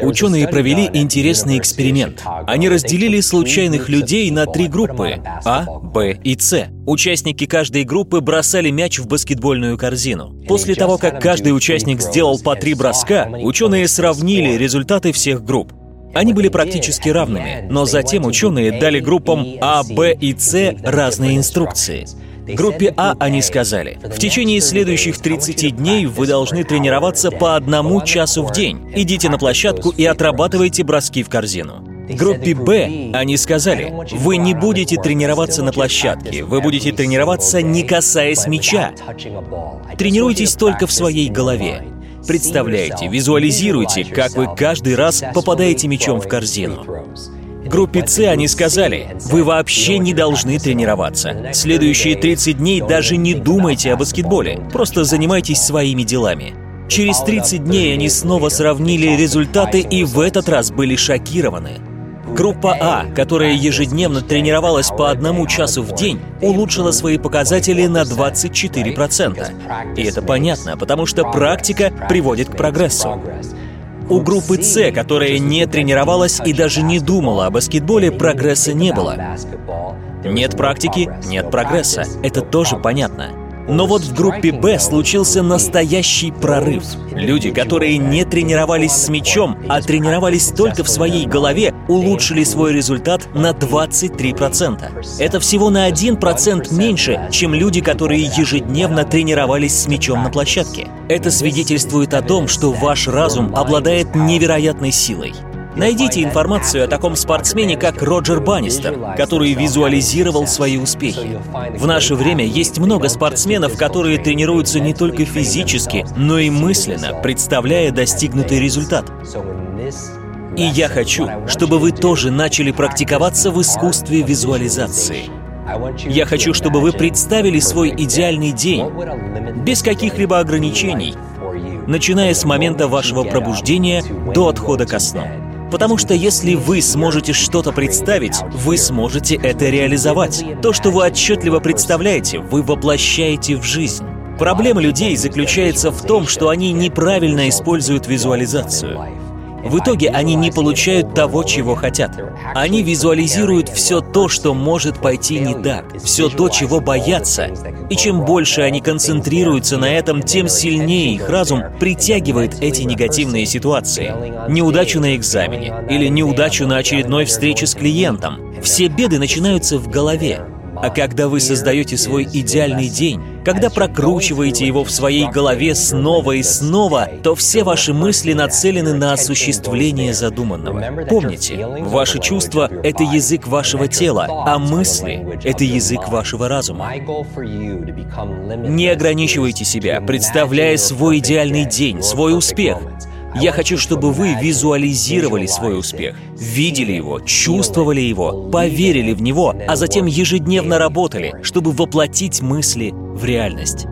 Ученые провели интересный эксперимент. Они разделили случайных людей на три группы — А, Б и С. Участники каждой группы бросали мяч в баскетбольную корзину. После того, как каждый участник сделал по три броска, ученые сравнили результаты всех групп. Они были практически равными, но затем ученые дали группам А, Б и С разные инструкции. Группе А они сказали, в течение следующих 30 дней вы должны тренироваться по одному часу в день. Идите на площадку и отрабатывайте броски в корзину. Группе Б они сказали, вы не будете тренироваться на площадке, вы будете тренироваться не касаясь мяча. Тренируйтесь только в своей голове. Представляете, визуализируйте, как вы каждый раз попадаете мячом в корзину. Группе С они сказали, вы вообще не должны тренироваться. Следующие 30 дней даже не думайте о баскетболе, просто занимайтесь своими делами. Через 30 дней они снова сравнили результаты и в этот раз были шокированы. Группа А, которая ежедневно тренировалась по одному часу в день, улучшила свои показатели на 24%. И это понятно, потому что практика приводит к прогрессу. У группы С, которая не тренировалась и даже не думала о баскетболе, прогресса не было. Нет практики, нет прогресса. Это тоже понятно. Но вот в группе Б случился настоящий прорыв. Люди, которые не тренировались с мячом, а тренировались только в своей голове, улучшили свой результат на 23%. Это всего на 1% меньше, чем люди, которые ежедневно тренировались с мячом на площадке. Это свидетельствует о том, что ваш разум обладает невероятной силой. Найдите информацию о таком спортсмене, как Роджер Баннистер, который визуализировал свои успехи. В наше время есть много спортсменов, которые тренируются не только физически, но и мысленно, представляя достигнутый результат. И я хочу, чтобы вы тоже начали практиковаться в искусстве визуализации. Я хочу, чтобы вы представили свой идеальный день без каких-либо ограничений, начиная с момента вашего пробуждения до отхода ко сну. Потому что если вы сможете что-то представить, вы сможете это реализовать. То, что вы отчетливо представляете, вы воплощаете в жизнь. Проблема людей заключается в том, что они неправильно используют визуализацию. В итоге они не получают того, чего хотят. Они визуализируют все то, что может пойти не так, все то, чего боятся. И чем больше они концентрируются на этом, тем сильнее их разум притягивает эти негативные ситуации. Неудачу на экзамене или неудачу на очередной встрече с клиентом. Все беды начинаются в голове. А когда вы создаете свой идеальный день, когда прокручиваете его в своей голове снова и снова, то все ваши мысли нацелены на осуществление задуманного. Помните, ваши чувства — это язык вашего тела, а мысли — это язык вашего разума. Не ограничивайте себя, представляя свой идеальный день, свой успех. Я хочу, чтобы вы визуализировали свой успех, видели его, чувствовали его, поверили в него, а затем ежедневно работали, чтобы воплотить мысли в реальность.